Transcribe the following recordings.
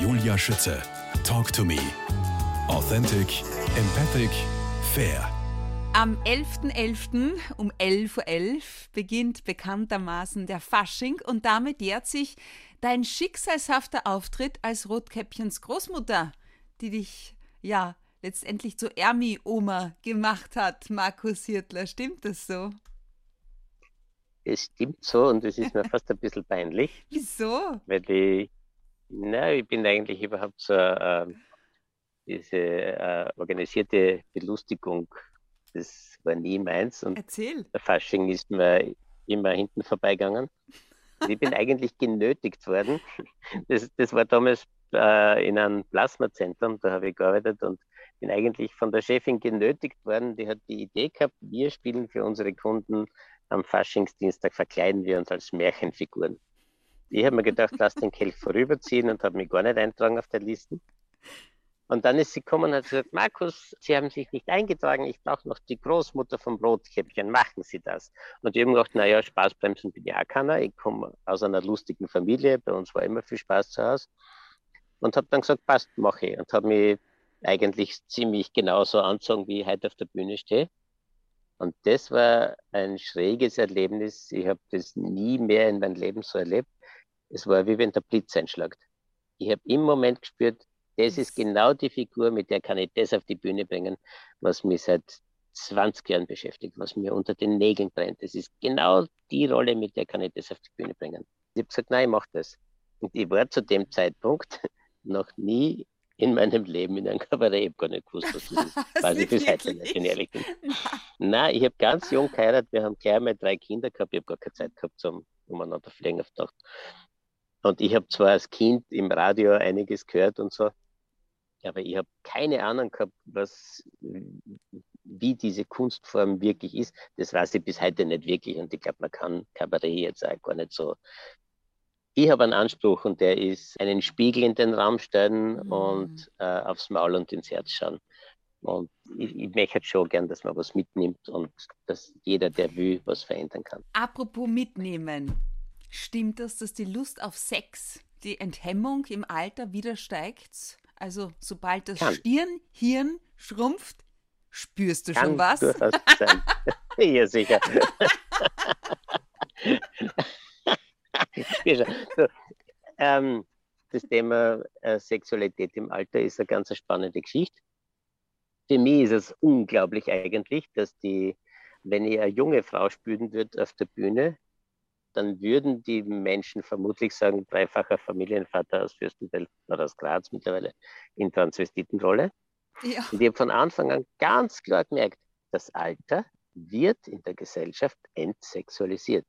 Julia Schütze. Talk to me. Authentic, empathic, fair. Am 11.11. .11. um 11.11 Uhr .11 beginnt bekanntermaßen der Fasching und damit jährt sich dein schicksalshafter Auftritt als Rotkäppchens Großmutter, die dich ja letztendlich zur Ermi-Oma gemacht hat, Markus Hirtler. Stimmt das so? Es stimmt so und es ist mir fast ein bisschen peinlich. Wieso? Weil ich, na, ich bin eigentlich überhaupt so äh, diese äh, organisierte Belustigung, das war nie meins. Und Erzähl. Der Fasching ist mir immer hinten vorbeigegangen. Ich bin eigentlich genötigt worden. Das, das war damals äh, in einem Plasmazentrum, da habe ich gearbeitet und bin eigentlich von der Chefin genötigt worden, die hat die Idee gehabt, wir spielen für unsere Kunden am Faschingsdienstag, verkleiden wir uns als Märchenfiguren. Ich habe mir gedacht, lass den Kelch vorüberziehen und habe mich gar nicht eintragen auf der Liste. Und dann ist sie gekommen und hat gesagt, Markus, Sie haben sich nicht eingetragen, ich brauche noch die Großmutter vom Brotkäppchen, machen Sie das. Und ich habe gedacht, naja, Spaßbremsen bin ich auch keiner, ich komme aus einer lustigen Familie, bei uns war immer viel Spaß zu Hause. Und habe dann gesagt, passt, mache ich. Und habe mich eigentlich ziemlich genauso anzogen, wie ich heute auf der Bühne stehe. Und das war ein schräges Erlebnis. Ich habe das nie mehr in meinem Leben so erlebt. Es war wie wenn der Blitz einschlagt. Ich habe im Moment gespürt, das ist genau die Figur, mit der kann ich das auf die Bühne bringen, was mich seit 20 Jahren beschäftigt, was mir unter den Nägeln brennt. Das ist genau die Rolle, mit der kann ich das auf die Bühne bringen. Ich habe gesagt, nein, ich mache das. Und ich war zu dem Zeitpunkt noch nie in meinem Leben in einem Kabarett. Ich habe gar nicht gewusst, was das ist. Weiß ich bis heute nicht, wenn ich ehrlich bin. Nein, ich habe ganz jung geheiratet. Wir haben gleich mal drei Kinder gehabt. Ich habe gar keine Zeit gehabt zum umeinander fliegen auf Nacht. Und ich habe zwar als Kind im Radio einiges gehört und so, aber ich habe keine Ahnung gehabt, was, wie diese Kunstform wirklich ist. Das weiß ich bis heute nicht wirklich. Und ich glaube, man kann Kabarett jetzt auch gar nicht so ich habe einen Anspruch und der ist, einen Spiegel in den Raum stellen mhm. und äh, aufs Maul und ins Herz schauen. Und ich, ich möchte halt schon gern, dass man was mitnimmt und dass jeder, der will, was verändern kann. Apropos mitnehmen. Stimmt das, dass die Lust auf Sex, die Enthemmung im Alter wieder steigt? Also sobald das kann. Stirnhirn schrumpft, spürst du kann schon was? Sein. ja, sicher. so, ähm, das Thema äh, Sexualität im Alter ist eine ganz spannende Geschichte. Für mich ist es unglaublich eigentlich, dass die, wenn ich eine junge Frau spüren würde auf der Bühne, dann würden die Menschen vermutlich sagen, dreifacher Familienvater aus Fürstenfeld oder aus Graz mittlerweile in Transvestitenrolle. Ja. Und ich habe von Anfang an ganz klar gemerkt, das Alter wird in der Gesellschaft entsexualisiert.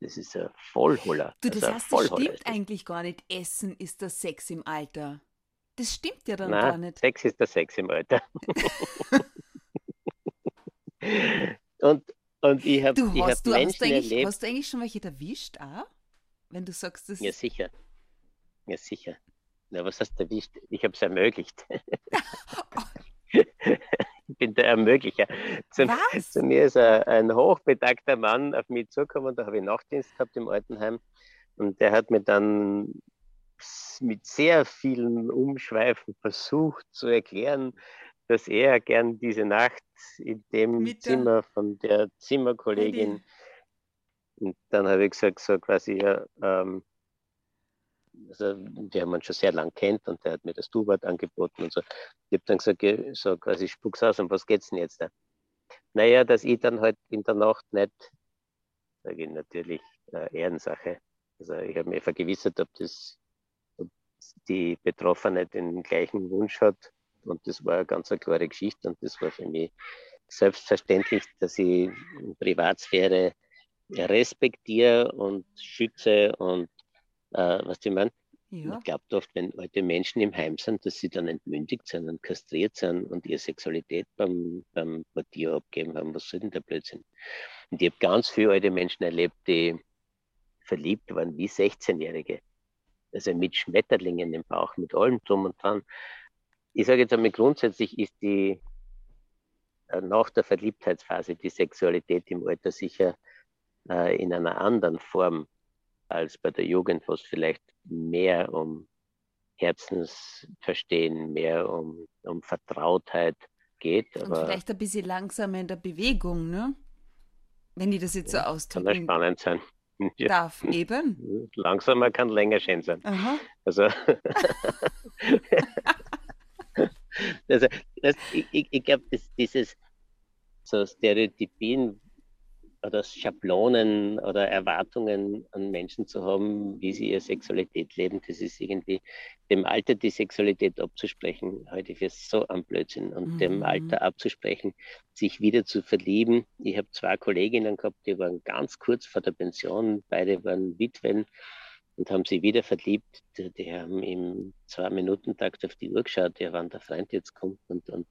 Das ist ein Vollholler. Du, das, das heißt, das stimmt eigentlich gar nicht. Essen ist der Sex im Alter. Das stimmt ja dann Nein, gar nicht. Sex ist der Sex im Alter. und, und ich habe du, hab du, Menschen hast, erlebt. Hast du eigentlich schon welche erwischt, auch? Wenn du sagst, das Ja, sicher. Ja, sicher. Na, was hast du erwischt? Ich habe es ermöglicht. ich bin der Ermöglicher. Zu, zu mir ist ein, ein, hochbetagter Mann auf mich zugekommen, da habe ich Nachtdienst gehabt im Altenheim und der hat mir dann mit sehr vielen Umschweifen versucht zu erklären, dass er gern diese Nacht in dem mit Zimmer von der Zimmerkollegin und dann habe ich gesagt, so quasi, ja, ähm, also wir haben uns schon sehr lang kennt und der hat mir das Du-Wort angeboten und so. Ich habe dann gesagt, so quasi spuck's aus, um was geht's denn jetzt da? Naja, dass ich dann halt in der Nacht nicht, sage ich natürlich, äh, Ehrensache. Also ich habe mir vergewissert, ob das, ob die Betroffene den gleichen Wunsch hat. Und das war eine ganz eine klare Geschichte und das war für mich selbstverständlich, dass ich Privatsphäre respektiere und schütze und äh, was ich meine? Ja. Man glaubt oft, wenn alte Menschen im Heim sind, dass sie dann entmündigt sind und kastriert sind und ihre Sexualität beim, beim Portier abgeben haben. Was soll denn der Blödsinn? Und ich habe ganz viele alte Menschen erlebt, die verliebt waren wie 16-Jährige. Also mit Schmetterlingen im Bauch, mit allem drum und dran. Ich sage jetzt einmal, grundsätzlich ist die äh, nach der Verliebtheitsphase die Sexualität im Alter sicher äh, in einer anderen Form als bei der Jugend, wo es vielleicht mehr um Herzensverstehen, mehr um, um Vertrautheit geht. Und vielleicht ein bisschen langsamer in der Bewegung, ne? Wenn ich das jetzt so ausdrücken Kann spannend sein. Ja. Darf eben. Langsamer kann länger schön sein. Aha. Also, also das, ich, ich, ich glaube, dieses so Stereotypien oder Schablonen oder Erwartungen an Menschen zu haben, wie sie ihre Sexualität leben, das ist irgendwie dem Alter die Sexualität abzusprechen, heute für so ein Blödsinn und mhm. dem Alter abzusprechen, sich wieder zu verlieben. Ich habe zwei Kolleginnen gehabt, die waren ganz kurz vor der Pension, beide waren Witwen und haben sich wieder verliebt. Die, haben im Zwei-Minuten-Takt auf die Uhr geschaut, ja, wann der Freund jetzt kommt und, und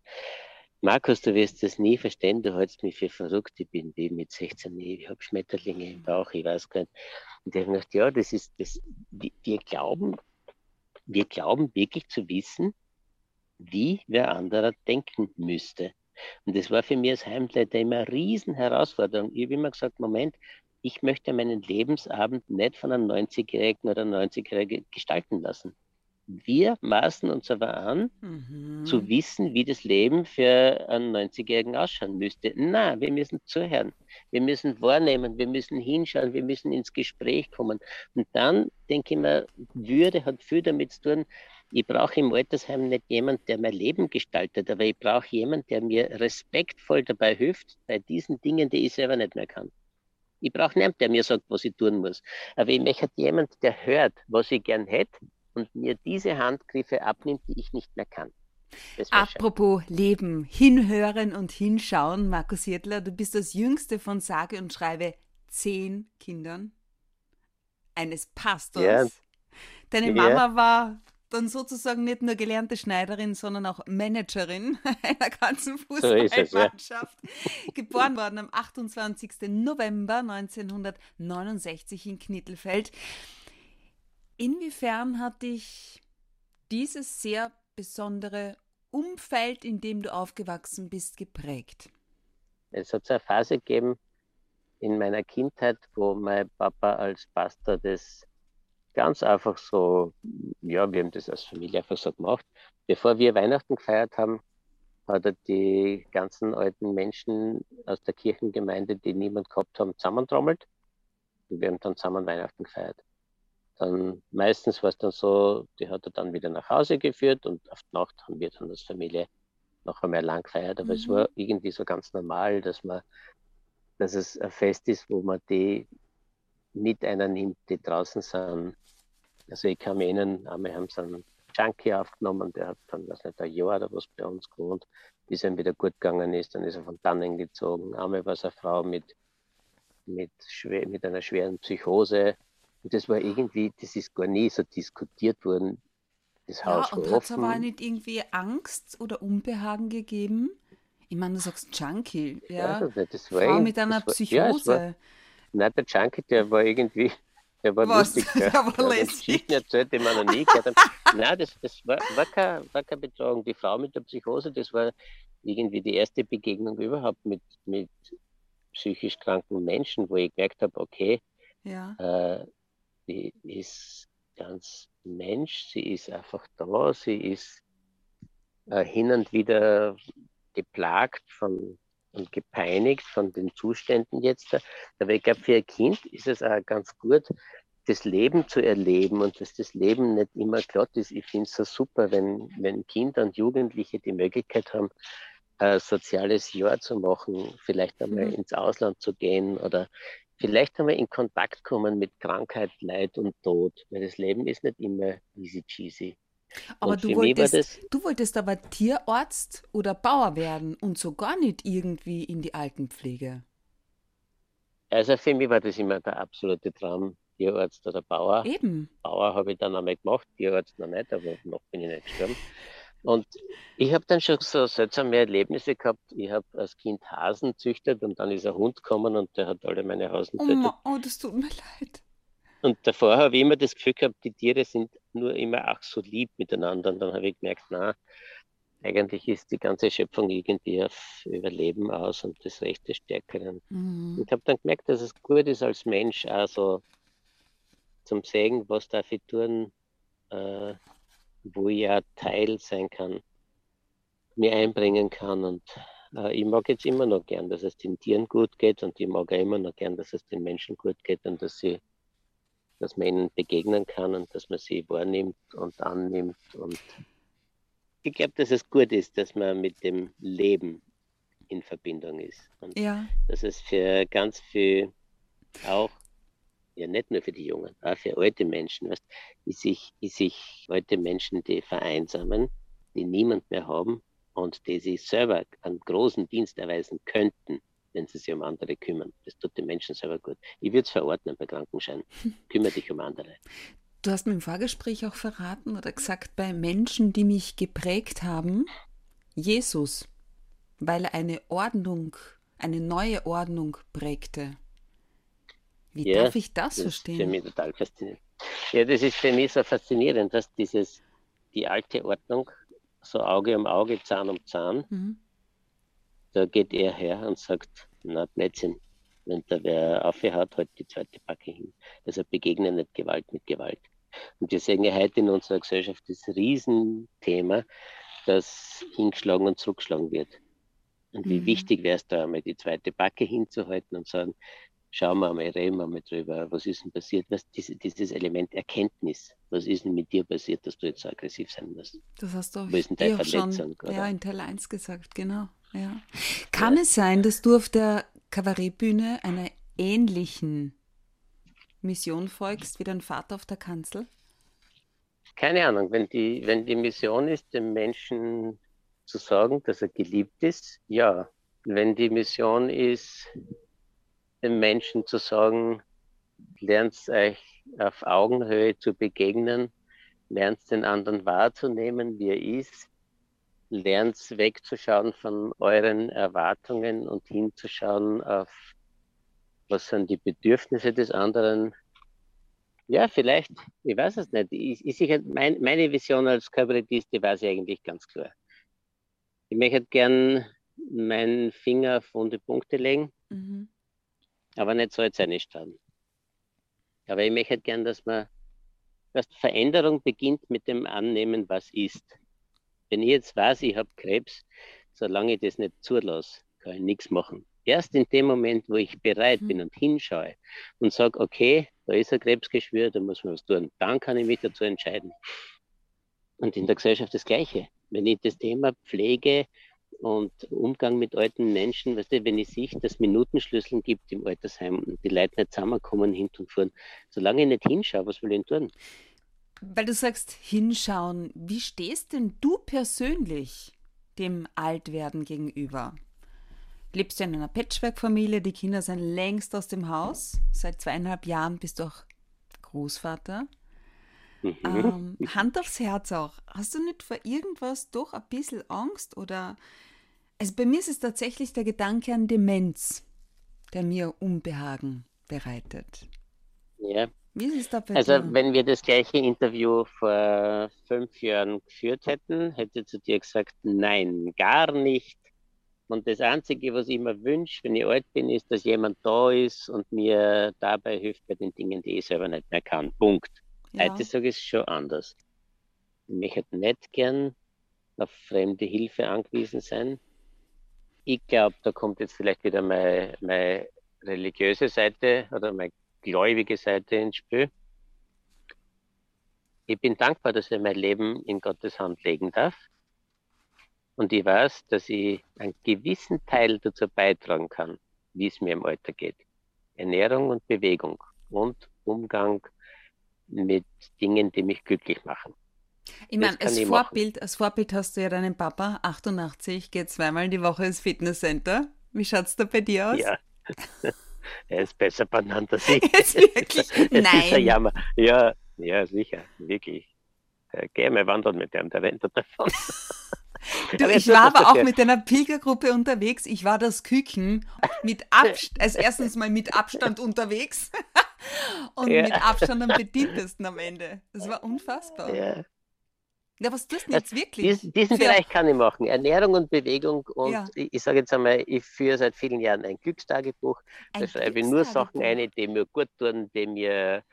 Markus, du wirst das nie verstehen, du hältst mich für verrückt, ich bin wie mit 16, ich habe Schmetterlinge im Bauch, ich weiß gar nicht. Und ich habe gedacht, ja, das ist, das, wir glauben, wir glauben wirklich zu wissen, wie wer anderer denken müsste. Und das war für mich als Heimleiter immer eine riesen Herausforderung. Ich habe immer gesagt, Moment, ich möchte meinen Lebensabend nicht von einem 90-Jährigen oder 90-Jährigen gestalten lassen wir maßen uns aber an, mhm. zu wissen, wie das Leben für einen 90-Jährigen ausschauen müsste. Na, wir müssen zuhören, wir müssen wahrnehmen, wir müssen hinschauen, wir müssen ins Gespräch kommen. Und dann denke ich mir, Würde hat viel damit zu tun, ich brauche im Altersheim nicht jemand, der mein Leben gestaltet, aber ich brauche jemand, der mir respektvoll dabei hilft, bei diesen Dingen, die ich selber nicht mehr kann. Ich brauche niemanden, der mir sagt, was ich tun muss. Aber ich möchte jemand, der hört, was ich gern hätte und mir diese Handgriffe abnimmt, die ich nicht mehr kann. Apropos schön. Leben, hinhören und hinschauen, Markus Hirtler, du bist das jüngste von sage und schreibe zehn Kindern eines Pastors. Ja. Deine Mama ja. war dann sozusagen nicht nur gelernte Schneiderin, sondern auch Managerin einer ganzen Fußballmannschaft. Ja. Geboren worden am 28. November 1969 in Knittelfeld. Inwiefern hat dich dieses sehr besondere Umfeld, in dem du aufgewachsen bist, geprägt? Es hat eine Phase gegeben in meiner Kindheit, wo mein Papa als Pastor das ganz einfach so, ja, wir haben das als Familie einfach so gemacht. Bevor wir Weihnachten gefeiert haben, hat er die ganzen alten Menschen aus der Kirchengemeinde, die niemand gehabt haben, zusammentrommelt. Und wir haben dann zusammen Weihnachten gefeiert. Dann meistens war es dann so, die hat er dann wieder nach Hause geführt und auf die Nacht haben wir dann als Familie noch einmal lang gefeiert. Aber mhm. es war irgendwie so ganz normal, dass man, dass es ein Fest ist, wo man die mit einer nimmt, die draußen sind. Also ich kann mich erinnern, einmal haben sie einen Junkie aufgenommen, der hat dann, weiß nicht, ein Jahr oder was bei uns gewohnt, bis er ihm wieder gut gegangen ist, dann ist er von dannen gezogen. Einmal war es eine Frau mit, mit, schwer, mit einer schweren Psychose, und das war irgendwie, das ist gar nie so diskutiert worden. Das Haus ja, und hat es aber nicht irgendwie Angst oder Unbehagen gegeben? Ich meine, du sagst Junkie, ja. ja das, das Frau mit einer Psychose. War, ja, war, nein, der Junkie, der war irgendwie, der war Was? lustig. Der, der war lästig. Geschichten erzählt, die man noch nie gehört hat. Nein, das, das war, war, kein, war keine Betreuung. Die Frau mit der Psychose, das war irgendwie die erste Begegnung überhaupt mit, mit psychisch kranken Menschen, wo ich gemerkt habe, okay, ja. äh, sie ist ganz Mensch, sie ist einfach da, sie ist äh, hin und wieder geplagt von und gepeinigt von den Zuständen jetzt. Aber ich glaube, für ein Kind ist es auch ganz gut, das Leben zu erleben und dass das Leben nicht immer glatt ist. Ich finde es so super, wenn, wenn Kinder und Jugendliche die Möglichkeit haben, ein soziales Jahr zu machen, vielleicht einmal mhm. ins Ausland zu gehen oder vielleicht einmal in Kontakt kommen mit Krankheit, Leid und Tod, weil das Leben ist nicht immer easy cheesy. Aber du wolltest, du wolltest aber Tierarzt oder Bauer werden und so gar nicht irgendwie in die Altenpflege. Also für mich war das immer der absolute Traum, Tierarzt oder Bauer. Eben. Bauer habe ich dann einmal gemacht, Tierarzt noch nicht, aber noch bin ich nicht gestorben. Und ich habe dann schon so seltsame Erlebnisse gehabt. Ich habe als Kind Hasen züchtet und dann ist ein Hund gekommen und der hat alle meine Hasen getötet. Oh, oh, das tut mir leid. Und davor habe ich immer das Gefühl gehabt, die Tiere sind nur immer ach so lieb miteinander. Und dann habe ich gemerkt, na, eigentlich ist die ganze Schöpfung irgendwie auf Überleben aus und das Recht des Stärkeren. Mhm. Und habe dann gemerkt, dass es gut ist als Mensch, also zum Segen, was darf ich tun, äh, wo ich ja Teil sein kann, mir einbringen kann. Und äh, ich mag jetzt immer noch gern, dass es den Tieren gut geht und ich mag auch immer noch gern, dass es den Menschen gut geht und dass sie, dass man ihnen begegnen kann und dass man sie wahrnimmt und annimmt. Und ich glaube, dass es gut ist, dass man mit dem Leben in Verbindung ist. Und Ja. dass es für ganz viel auch, ja nicht nur für die Jungen, auch für alte Menschen, weißt, die sich, die sich alte Menschen, die vereinsamen, die niemand mehr haben und die sich selber einen großen Dienst erweisen könnten, wenn sie sich um andere kümmern. Das tut den Menschen selber gut. Ich würde es verordnen bei Krankenschein. Kümmere dich um andere. Du hast mir im Vorgespräch auch verraten oder gesagt, bei Menschen, die mich geprägt haben, Jesus, weil er eine Ordnung, eine neue Ordnung prägte. Wie Ja, darf ich das Das ist für verstehen? mich total faszinierend. Ja, das ist für mich so faszinierend, dass dieses, die alte Ordnung, so Auge um Auge, Zahn um Zahn, Mhm. Da geht er her und sagt, na Blödsinn, wenn da wer aufhört, halt die zweite Backe hin. Also begegnen nicht Gewalt mit Gewalt. Und wir sehen ja heute in unserer Gesellschaft das Riesenthema, dass hingeschlagen und zurückgeschlagen wird. Und wie Mhm. wichtig wäre es da einmal, die zweite Backe hinzuhalten und sagen, schauen wir mal, reden wir mal drüber, was ist denn passiert, was, diese, dieses Element Erkenntnis, was ist denn mit dir passiert, dass du jetzt so aggressiv sein musst? Das hast du Wo ist denn deine auch schon Verletzung, oder? ja, in Teil 1 gesagt, genau. Ja. Kann es sein, dass du auf der Kabarettbühne einer ähnlichen Mission folgst wie dein Vater auf der Kanzel? Keine Ahnung, wenn die, wenn die Mission ist, dem Menschen zu sagen, dass er geliebt ist, ja. Wenn die Mission ist, dem Menschen zu sagen, lernt euch auf Augenhöhe zu begegnen, lernt den anderen wahrzunehmen, wie er ist, lernt wegzuschauen von euren Erwartungen und hinzuschauen auf, was sind die Bedürfnisse des anderen, ja, vielleicht, ich weiß es nicht. Ich, ich sicher, mein, meine Vision als Kabarettist, die war sie eigentlich ganz klar. Ich möchte gern meinen Finger auf wunde Punkte legen, Mhm. aber nicht so jetzt eine Straßen. Aber ich möchte gern, dass man, dass Veränderung beginnt mit dem Annehmen, was ist. Wenn ich jetzt weiß, ich habe Krebs, solange ich das nicht zulasse, kann ich nichts machen. Erst in dem Moment, wo ich bereit Mhm. bin und hinschaue und sage, okay, da ist ein Krebsgeschwür, da muss man was tun, dann kann ich mich dazu entscheiden. Und in der Gesellschaft das Gleiche. Wenn ich das Thema Pflege und Umgang mit alten Menschen, weißt du, wenn ich sehe, dass es Minutenschlüsseln gibt im Altersheim und die Leute nicht zusammenkommen, hinten und vorn, solange ich nicht hinschaue, was will ich denn tun? Weil du sagst, hinschauen, wie stehst denn du persönlich dem Altwerden gegenüber? Lebst du in einer Patchwork-Familie, die Kinder sind längst aus dem Haus, seit zweieinhalb Jahren bist du auch Großvater. Mhm. Ähm, Hand aufs Herz auch. Hast du nicht vor irgendwas doch ein bisschen Angst? Oder also bei mir ist es tatsächlich der Gedanke an Demenz, der mir Unbehagen bereitet. Ja, Wie ist es da bei also dir? wenn wir das gleiche Interview vor fünf Jahren geführt hätten, hätte ich zu dir gesagt, nein, gar nicht. Und das Einzige, was ich mir wünsche, wenn ich alt bin, ist, dass jemand da ist und mir dabei hilft bei den Dingen, die ich selber nicht mehr kann. Punkt. Ja. Heute sage ich es schon anders. Ich möchte nicht gern auf fremde Hilfe angewiesen sein. Ich glaube, da kommt jetzt vielleicht wieder meine, meine religiöse Seite oder meine gläubige Seite ins Spiel. Ich bin dankbar, dass ich mein Leben in Gottes Hand legen darf. Und ich weiß, dass ich einen gewissen Teil dazu beitragen kann, wie es mir im Alter geht. Ernährung und Bewegung und Umgang mit Dingen, die mich glücklich machen. Ich meine, als ich machen. Vorbild, als Vorbild hast du ja deinen Papa, 88, geht zweimal die Woche ins Fitnesscenter. Wie schaut's da bei dir aus? Ja. er ist besser benannt als ich. Jetzt wirklich? Es ist ein Nein. Jammer. Ja, ja, sicher, wirklich. Äh, Geh mal wandern mit dem, der rennt da davon. Du, ich war das aber auch mit einer Pilgergruppe unterwegs. Ich war das Küken mit Abstand, also erstens mal mit Abstand unterwegs und Ja. mit Abstand am bedientesten am Ende. Das war unfassbar. Ja, Ja. was tust du jetzt wirklich? Dies, diesen Für- Bereich kann ich machen. Ernährung und Bewegung. Und Ja. ich, ich sage jetzt einmal, ich führe seit vielen Jahren ein Glückstagebuch. Da Ein schreibe ich nur Sachen ein, die mir gut tun, die mir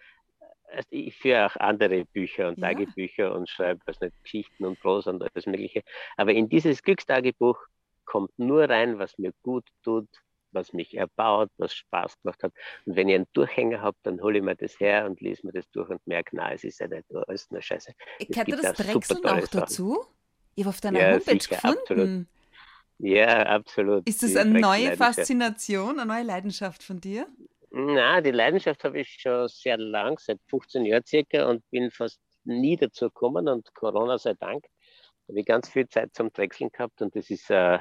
also ich führe auch andere Bücher und ja. Tagebücher und schreibe was nicht, Geschichten und Prosa und alles Mögliche. Aber in dieses Glückstagebuch kommt nur rein, was mir gut tut, was mich erbaut, was Spaß gemacht hat. Und wenn ich einen Durchhänger habe, dann hole ich mir das her und lese mir das durch und merke, nein, es ist ja nicht alles nur Scheiße. Gehört das Drechseln auch dazu? Ich habe auf deiner ja, Homepage sicher, gefunden. Absolut. Ja, absolut. Ist das eine neue Faszination, eine neue Leidenschaft von dir? Na, die Leidenschaft habe ich schon sehr lang, seit 15 Jahren circa und bin fast nie dazu gekommen und Corona sei Dank habe ich ganz viel Zeit zum Drechseln gehabt und das ist äh,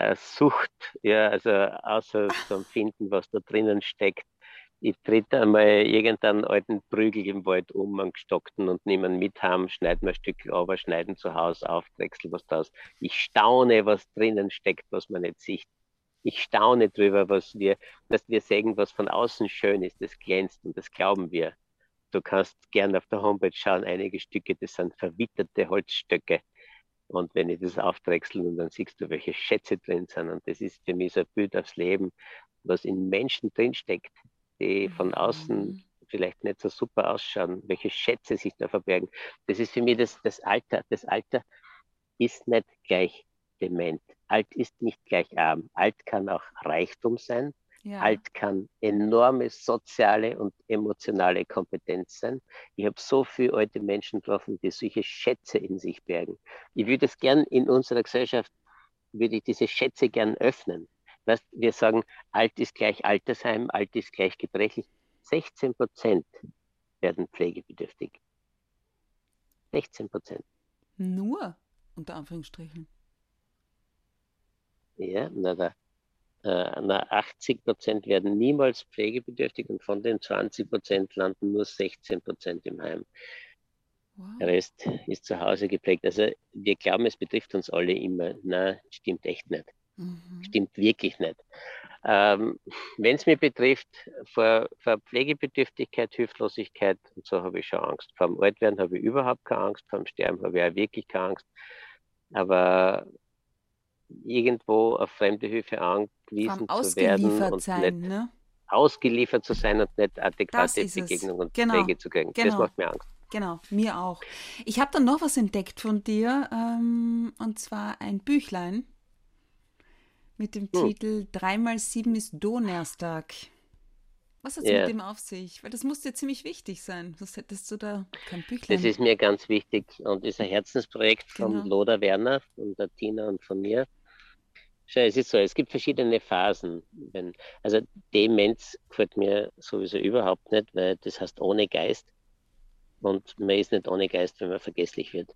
eine Sucht, ja, also außer zum Finden, was da drinnen steckt. Ich trete einmal irgendeinen alten Prügel im Wald um, einen gestockten und nehme ihn mit heim, schneide mir ein Stück aber schneiden zu Hause auf, drechsel was draus. Ich staune, was drinnen steckt, was man nicht sieht ich staune drüber, was wir, dass wir sagen, was von außen schön ist, das glänzt und das glauben wir. Du kannst gerne auf der Homepage schauen, einige Stücke, das sind verwitterte Holzstöcke. Und wenn ich das aufdrechsel und dann siehst du, welche Schätze drin sind. Und das ist für mich so ein Bild aufs Leben, was in Menschen drinsteckt, die von außen mhm. vielleicht nicht so super ausschauen, welche Schätze sich da verbergen. Das ist für mich das, das Alter. Das Alter ist nicht gleich dement. Alt ist nicht gleich arm. Alt kann auch Reichtum sein. Ja. Alt kann enorme soziale und emotionale Kompetenz sein. Ich habe so viele alte Menschen getroffen, die solche Schätze in sich bergen. Ich würde es gern in unserer Gesellschaft, würde ich diese Schätze gern öffnen. Weißt, wir sagen, alt ist gleich Altersheim, alt ist gleich gebrechlich. 16 Prozent werden pflegebedürftig. 16 Prozent. Nur, unter Anführungsstrichen. Ja, na, da, na 80 Prozent werden niemals pflegebedürftig und von den 20 Prozent landen nur 16 Prozent im Heim. Wow. Der Rest ist zu Hause geprägt. Also wir glauben, es betrifft uns alle immer. Na, stimmt echt nicht. Mhm. Stimmt wirklich nicht. Ähm, Wenn es mich betrifft, vor, vor Pflegebedürftigkeit, Hilflosigkeit und so habe ich schon Angst. Vor dem Altwerden habe ich überhaupt keine Angst, vor dem Sterben habe ich auch wirklich keine Angst. Aber irgendwo auf fremde Hilfe angewiesen zu werden und sein, nicht ne? ausgeliefert zu sein und nicht adäquate Begegnung und genau. Pflege zu kriegen. Genau. Das macht mir Angst. Genau, mir auch. Ich habe dann noch was entdeckt von dir, ähm, und zwar ein Büchlein mit dem hm. Titel Dreimal sieben ist Donnerstag. Was hat es yeah. mit dem auf sich? Weil das muss dir ziemlich wichtig sein. Sonst hättest du da kein Büchlein. Das ist mir ganz wichtig und ist ein Herzensprojekt von genau. Loda Werner, von der Tina und von mir. Schau, es ist so, es gibt verschiedene Phasen. Wenn, also Demenz gefällt mir sowieso überhaupt nicht, weil das heißt ohne Geist. Und man ist nicht ohne Geist, wenn man vergesslich wird.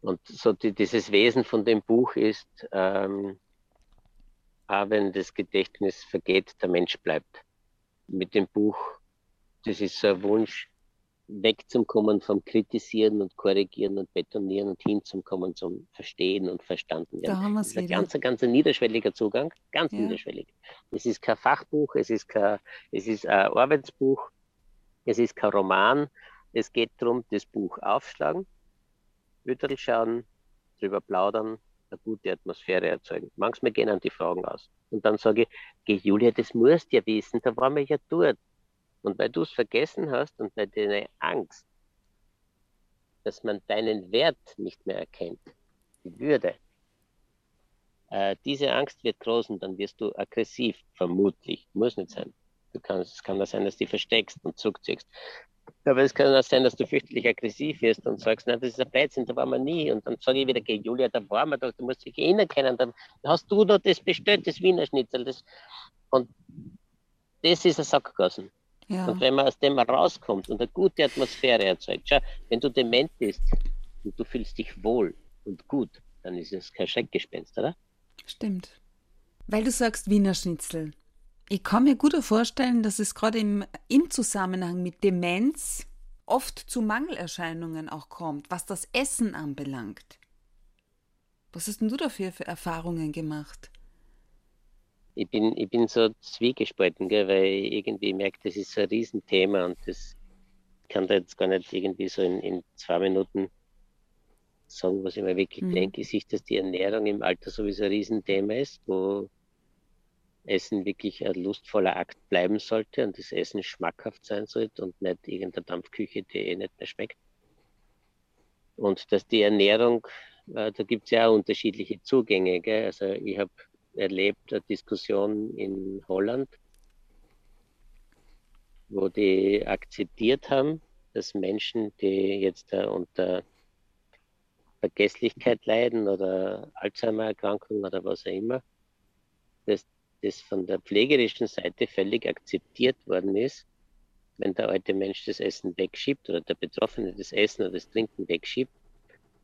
Und so die, dieses Wesen von dem Buch ist, ähm, auch wenn das Gedächtnis vergeht, der Mensch bleibt. Mit dem Buch, das ist so ein Wunsch, wegzukommen vom Kritisieren und Korrigieren und Betonieren und hinzukommen zum Verstehen und Verstanden werden. Da haben das ist ein ganz, ganz niederschwelliger Zugang, ganz ja. niederschwellig. Es ist kein Fachbuch, es ist kein, es ist ein Arbeitsbuch, es ist kein Roman. Es geht darum, das Buch aufschlagen, Büttel schauen, drüber plaudern, eine gute Atmosphäre erzeugen. Manchmal gehen an die Fragen aus. Und dann sage ich, Julia, das musst du ja wissen, da waren wir ja dort. Und weil du es vergessen hast und weil deine Angst, dass man deinen Wert nicht mehr erkennt, die Würde, äh, diese Angst wird groß und dann wirst du aggressiv, vermutlich. Muss nicht sein. Du kannst, es kann ja sein, dass du versteckst und zurückziehst. Aber es kann auch sein, dass du fürchterlich aggressiv wirst und sagst, nein, das ist ein Blödsinn, da waren wir nie. Und dann sage ich wieder, okay, Julia, da waren wir doch, du musst dich erinnern können. Dann hast du doch das bestellt, das Wiener Schnitzel. Das, und das ist ein Sackgassen. Ja. Und wenn man aus dem rauskommt und eine gute Atmosphäre erzeugt, schau, wenn du dement bist und du fühlst dich wohl und gut, dann ist es kein Schreckgespenst, oder? Stimmt. Weil du sagst Wiener Schnitzel. Ich kann mir gut vorstellen, dass es gerade im, im Zusammenhang mit Demenz oft zu Mangelerscheinungen auch kommt, was das Essen anbelangt. Was hast denn du dafür für Erfahrungen gemacht? Ich bin, ich bin so zwiegespalten, gell, weil ich irgendwie merke, das ist so ein Riesenthema und das kann da jetzt gar nicht irgendwie so in, in zwei Minuten sagen, was ich mir wirklich mhm. denke. Ich sehe, dass die Ernährung im Alter sowieso ein Riesenthema ist, wo Essen wirklich ein lustvoller Akt bleiben sollte und das Essen schmackhaft sein sollte und nicht irgendeine Dampfküche, die eh nicht mehr schmeckt. Und dass die Ernährung, äh, da gibt es ja auch unterschiedliche Zugänge. Gell? Also ich habe erlebt eine Diskussion in Holland, wo die akzeptiert haben, dass Menschen, die jetzt uh, unter Vergesslichkeit leiden oder Alzheimer-Erkrankung oder was auch immer, dass das von der pflegerischen Seite völlig akzeptiert worden ist, wenn der alte Mensch das Essen wegschiebt oder der Betroffene das Essen oder das Trinken wegschiebt,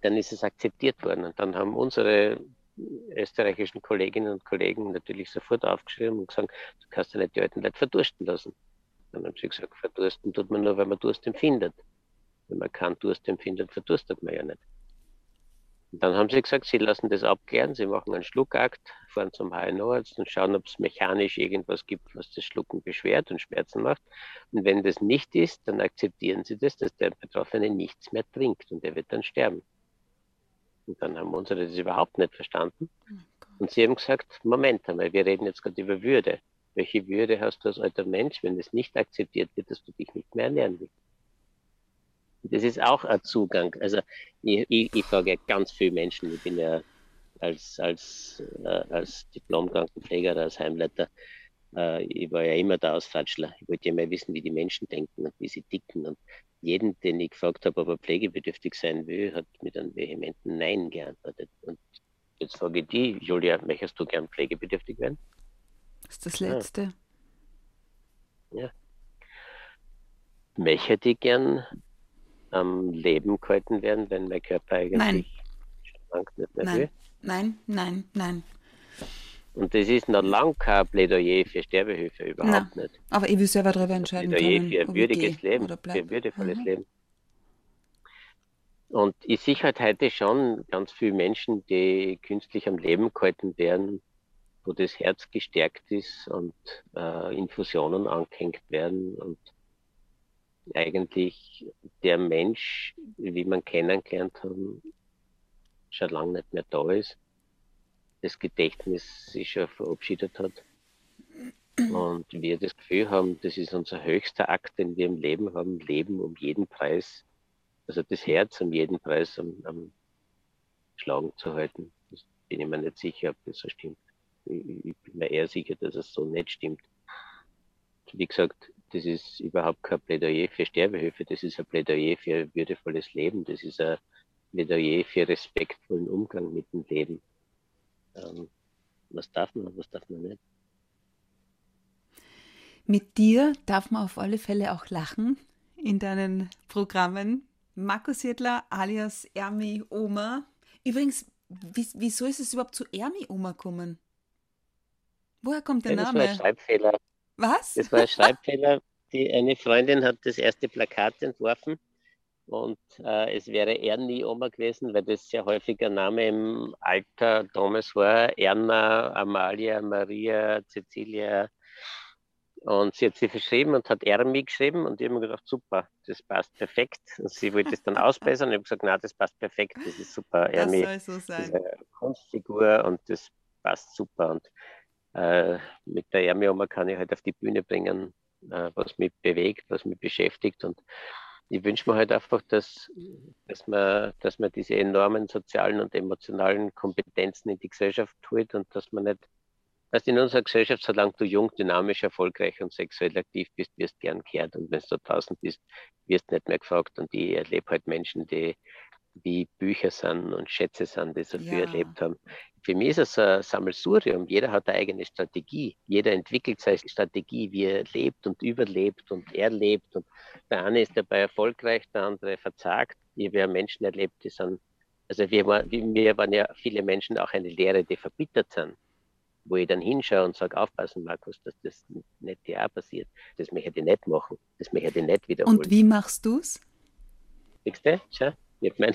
dann ist es akzeptiert worden. Und dann haben unsere österreichischen Kolleginnen und Kollegen natürlich sofort aufgeschrieben und gesagt, du kannst ja nicht die alten Leute verdursten lassen. Dann haben sie gesagt, verdursten tut man nur, wenn man Durst empfindet. Wenn man keinen Durst empfindet, verdurstet man ja nicht. Und dann haben sie gesagt, sie lassen das abklären, sie machen einen Schluckakt, fahren zum HNO-Arzt und schauen, ob es mechanisch irgendwas gibt, was das Schlucken beschwert und Schmerzen macht. Und wenn das nicht ist, dann akzeptieren sie das, dass der Betroffene nichts mehr trinkt und er wird dann sterben. Und dann haben unsere das überhaupt nicht verstanden. Oh und sie haben gesagt, Moment einmal, wir reden jetzt gerade über Würde. Welche Würde hast du als alter Mensch, wenn es nicht akzeptiert wird, dass du dich nicht mehr ernähren willst? Das ist auch ein Zugang. Also ich, ich, ich frage ganz viele Menschen, ich bin ja als, als, äh, als Diplom-Krankenpfleger, als Heimleiter, ich war ja immer der Ausfatschler. Ich wollte ja mal wissen, wie die Menschen denken und wie sie ticken. Und jeden, den ich gefragt habe, ob er pflegebedürftig sein will, hat mit einem vehementen Nein geantwortet. Und jetzt frage ich die, Julia, möchtest du gern pflegebedürftig werden? Das ist das Letzte. Ja. ja. Möchte ich gern am Leben gehalten werden, wenn mein Körper eigentlich nein. schon nicht mehr nein. will? Nein, nein, nein. Und das ist noch lang kein Plädoyer für Sterbehilfe, überhaupt Nein, nicht. Aber ich will selber darüber entscheiden Plädoyer können, für ein würdiges Leben, für ein würdevolles Mhm. Leben. Und ich sehe halt heute schon ganz viele Menschen, die künstlich am Leben gehalten werden, wo das Herz gestärkt ist und äh, Infusionen angehängt werden und eigentlich der Mensch, wie man kennengelernt haben, schon lange nicht mehr da ist. Das Gedächtnis sich schon verabschiedet hat. Und wir das Gefühl haben, das ist unser höchster Akt, den wir im Leben haben, Leben um jeden Preis, also das Herz um jeden Preis am, am Schlagen zu halten. Das bin ich mir nicht sicher, ob das so stimmt. Ich, ich bin mir eher sicher, dass es so nicht stimmt. Wie gesagt, das ist überhaupt kein Plädoyer für Sterbehilfe, das ist ein Plädoyer für ein würdevolles Leben, das ist ein Plädoyer für respektvollen Umgang mit dem Leben. Ähm, was darf man, was darf man nicht? Mit dir darf man auf alle Fälle auch lachen in deinen Programmen. Markus Siedler alias Ermi Oma. Übrigens, wieso ist es überhaupt zu Ermi Oma gekommen? Woher kommt der ja, das Name? War ein Schreibfehler. Was? Das war ein Schreibfehler. Die, eine Freundin hat das erste Plakat entworfen und äh, es wäre Ernie Oma gewesen, weil das sehr häufig ein Name im Alter damals war. Erna, Amalia, Maria, Cecilia. Und sie hat sie verschrieben und hat Ermi geschrieben und ich habe mir gedacht, super, das passt perfekt. Und sie wollte es dann ausbessern und ich habe gesagt, nein, das passt perfekt, das ist super. Das Ermi soll so sein. ist eine Kunstfigur und das passt super. Und äh, mit der Ermi-Oma kann ich halt auf die Bühne bringen, äh, was mich bewegt, was mich beschäftigt. Und ich wünsche mir halt einfach, dass, dass, man, dass man diese enormen sozialen und emotionalen Kompetenzen in die Gesellschaft tut und dass man nicht, dass in unserer Gesellschaft, solange du jung, dynamisch, erfolgreich und sexuell aktiv bist, wirst gern gehört. Und wenn du draußen bist, wirst nicht mehr gefragt. Und ich erlebe halt Menschen, die wie Bücher sind und Schätze sind, die sie ja. erlebt haben. Für mich ist es ein Sammelsurium. Jeder hat eine eigene Strategie. Jeder entwickelt seine Strategie, wie er lebt und überlebt und erlebt. Und der eine ist dabei erfolgreich, der andere verzagt. Ich habe Menschen erlebt, die sind, also wir, wir waren ja viele Menschen auch eine Lehre, die verbittert sind. Wo ich dann hinschaue und sage, aufpassen, Markus, dass das nicht dir auch passiert. Das möchte ich nicht machen. Das möchte ich nicht wiederholen. Und wie machst du es? Du? Schau. Ich habe mein,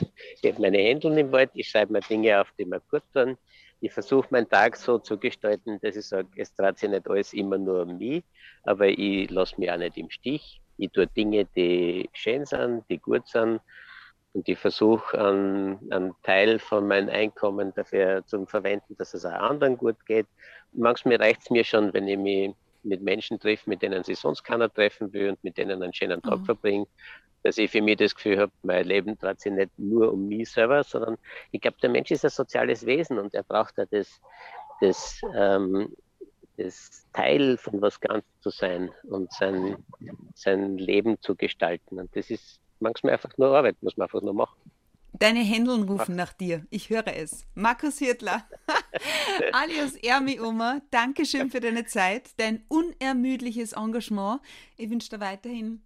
hab meine Händeln im Wald, ich schreibe mir Dinge auf, die mir gut tun. Ich versuche meinen Tag so zu gestalten, dass ich sage, es dreht sich nicht alles immer nur um mich, aber ich lasse mich auch nicht im Stich. Ich tue Dinge, die schön sind, die gut sind. Und ich versuche, einen, einen Teil von meinem Einkommen dafür zu verwenden, dass es auch anderen gut geht. manchmal reicht es mir schon, wenn ich mich mit Menschen treffe, mit denen sich sonst keiner treffen will und mit denen einen schönen Tag mhm. verbringe, dass ich für mich das Gefühl habe, mein Leben dreht sich nicht nur um mich selber, sondern ich glaube, der Mensch ist ein soziales Wesen und er braucht ja das, das, ähm, das Teil von was ganz zu sein und sein, sein Leben zu gestalten. Und das ist manchmal einfach nur Arbeit, muss man einfach nur machen. Deine Händeln rufen nach dir. Ich höre es. Markus Hirtler, alias Ermi Oma, danke schön für deine Zeit, dein unermüdliches Engagement. Ich wünsche dir weiterhin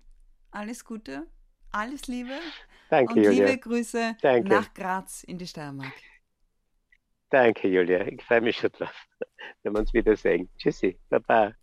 alles Gute, alles Liebe danke, und Julia. liebe Grüße danke. nach Graz in die Steiermark. Danke, Julia. Ich freue mich schon drauf, wenn wir uns wiedersehen. Tschüssi, Baba.